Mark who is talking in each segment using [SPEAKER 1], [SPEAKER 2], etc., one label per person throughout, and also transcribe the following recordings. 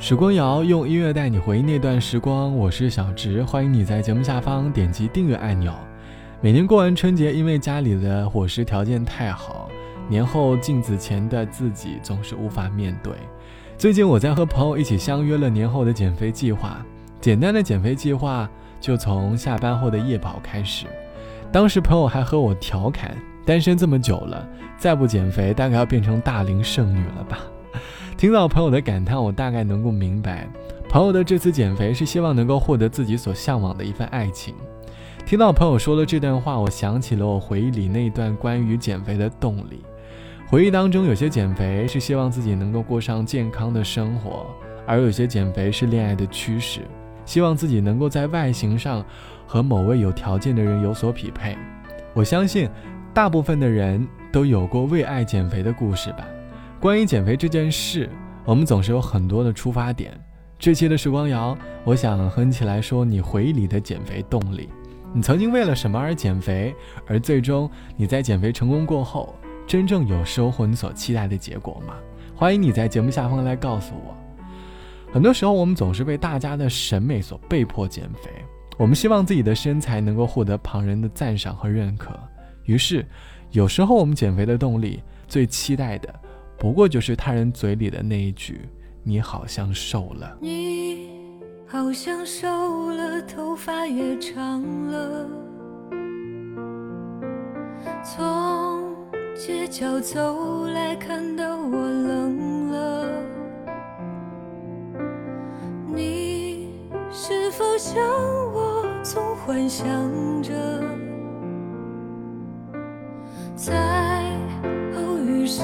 [SPEAKER 1] 时光谣用音乐带你回忆那段时光，我是小直，欢迎你在节目下方点击订阅按钮。每年过完春节，因为家里的伙食条件太好，年后镜子前的自己总是无法面对。最近我在和朋友一起相约了年后的减肥计划，简单的减肥计划就从下班后的夜跑开始。当时朋友还和我调侃，单身这么久了，再不减肥，大概要变成大龄剩女了吧。听到朋友的感叹，我大概能够明白，朋友的这次减肥是希望能够获得自己所向往的一份爱情。听到朋友说的这段话，我想起了我回忆里那段关于减肥的动力。回忆当中，有些减肥是希望自己能够过上健康的生活，而有些减肥是恋爱的驱使，希望自己能够在外形上和某位有条件的人有所匹配。我相信，大部分的人都有过为爱减肥的故事吧。关于减肥这件事，我们总是有很多的出发点。这期的时光谣，我想和你一起来说你回忆里的减肥动力。你曾经为了什么而减肥？而最终你在减肥成功过后，真正有收获你所期待的结果吗？欢迎你在节目下方来告诉我。很多时候，我们总是被大家的审美所被迫减肥。我们希望自己的身材能够获得旁人的赞赏和认可，于是，有时候我们减肥的动力最期待的。不过就是他人嘴里的那一句“你好像瘦了”，
[SPEAKER 2] 你好像瘦了，头发也长了。从街角走来，看到我冷了。你是否像我，总幻想着在偶遇时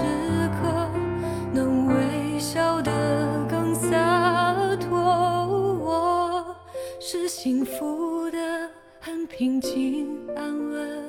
[SPEAKER 2] 是幸福的，很平静安稳，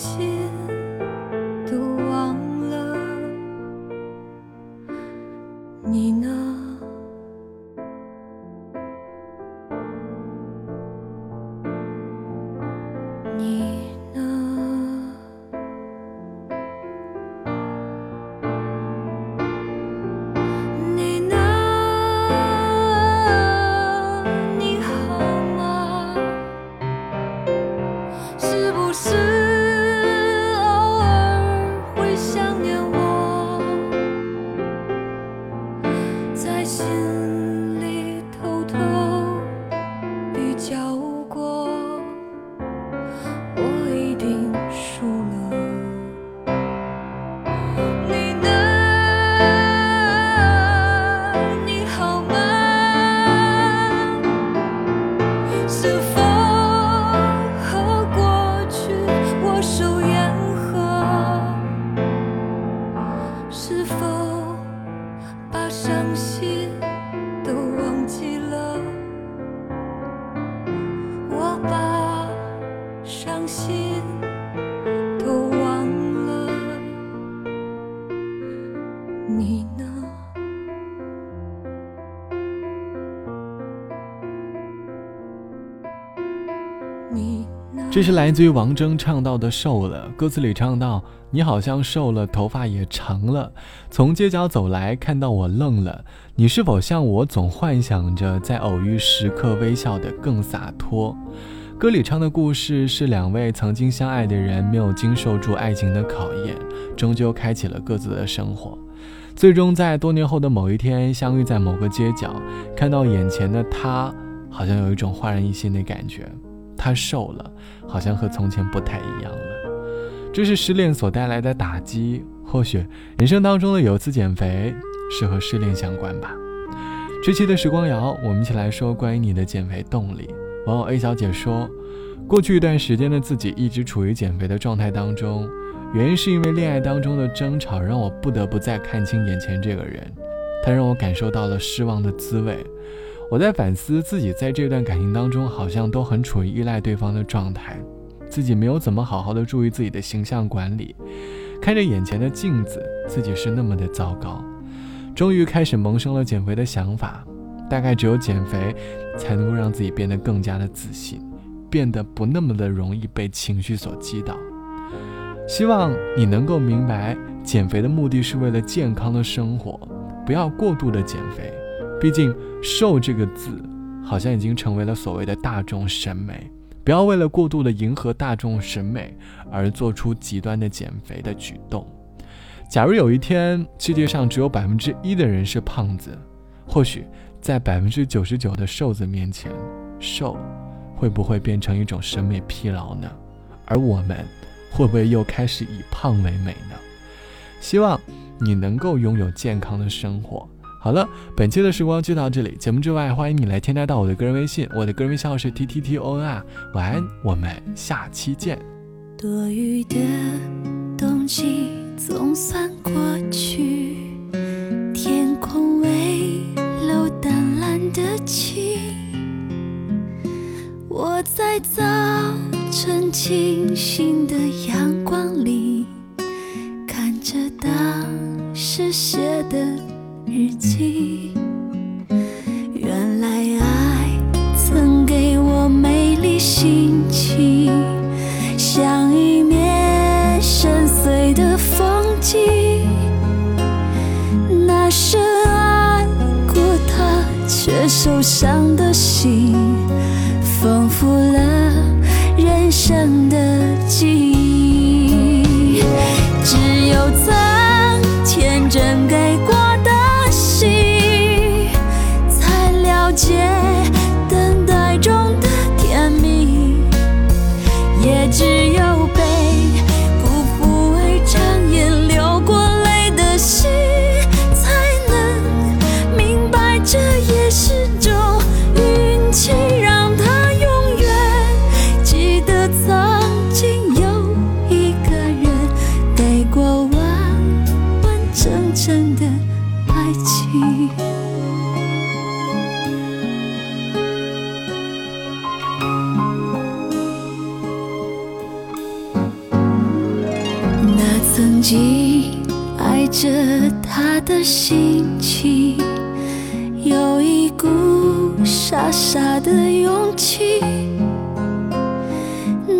[SPEAKER 2] 心叫？
[SPEAKER 1] 这是来自于王铮唱到的《瘦了》，歌词里唱到：“你好像瘦了，头发也长了，从街角走来，看到我愣了。你是否像我，总幻想着在偶遇时刻微笑得更洒脱？”歌里唱的故事是两位曾经相爱的人，没有经受住爱情的考验，终究开启了各自的生活，最终在多年后的某一天相遇在某个街角，看到眼前的他，好像有一种焕然一新的感觉。他瘦了，好像和从前不太一样了。这是失恋所带来的打击。或许人生当中的有次减肥是和失恋相关吧。这期的时光谣，我们一起来说关于你的减肥动力。网友 A 小姐说，过去一段时间的自己一直处于减肥的状态当中，原因是因为恋爱当中的争吵让我不得不再看清眼前这个人，他让我感受到了失望的滋味。我在反思自己在这段感情当中，好像都很处于依赖对方的状态，自己没有怎么好好的注意自己的形象管理。看着眼前的镜子，自己是那么的糟糕。终于开始萌生了减肥的想法，大概只有减肥，才能够让自己变得更加的自信，变得不那么的容易被情绪所击倒。希望你能够明白，减肥的目的是为了健康的生活，不要过度的减肥。毕竟“瘦”这个字，好像已经成为了所谓的大众审美。不要为了过度的迎合大众审美而做出极端的减肥的举动。假如有一天世界上只有百分之一的人是胖子，或许在百分之九十九的瘦子面前，瘦会不会变成一种审美疲劳呢？而我们会不会又开始以胖为美呢？希望你能够拥有健康的生活。好了，本期的时光就到这里。节目之外，欢迎你来添加到我的个人微信，我的个人微信号是 t t t o n r。晚安，我们下期见。
[SPEAKER 3] 多余的冬季总算过去，天空微露淡蓝的晴。我在早晨清新的阳光里，伤的心，傻傻的勇气。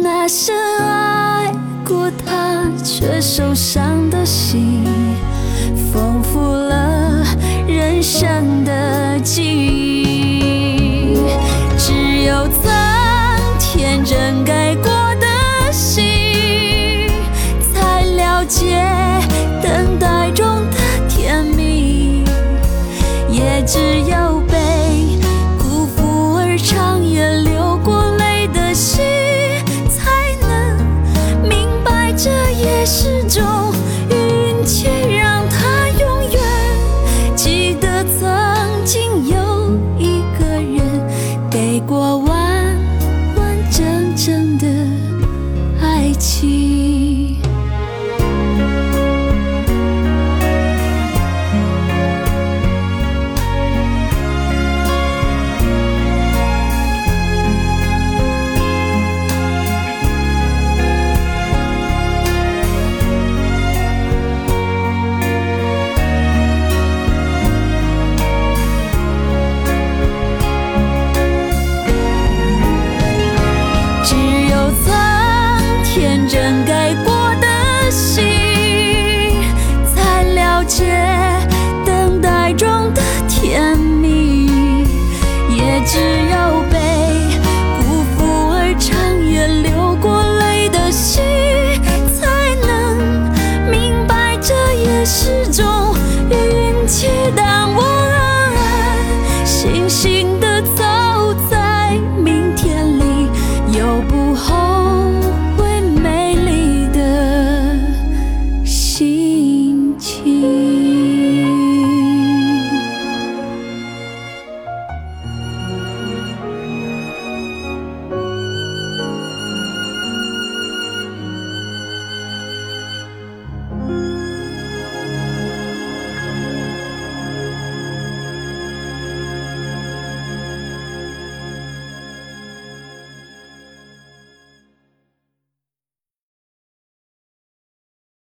[SPEAKER 3] 那深爱过他却受伤的心，丰富了人生的记忆。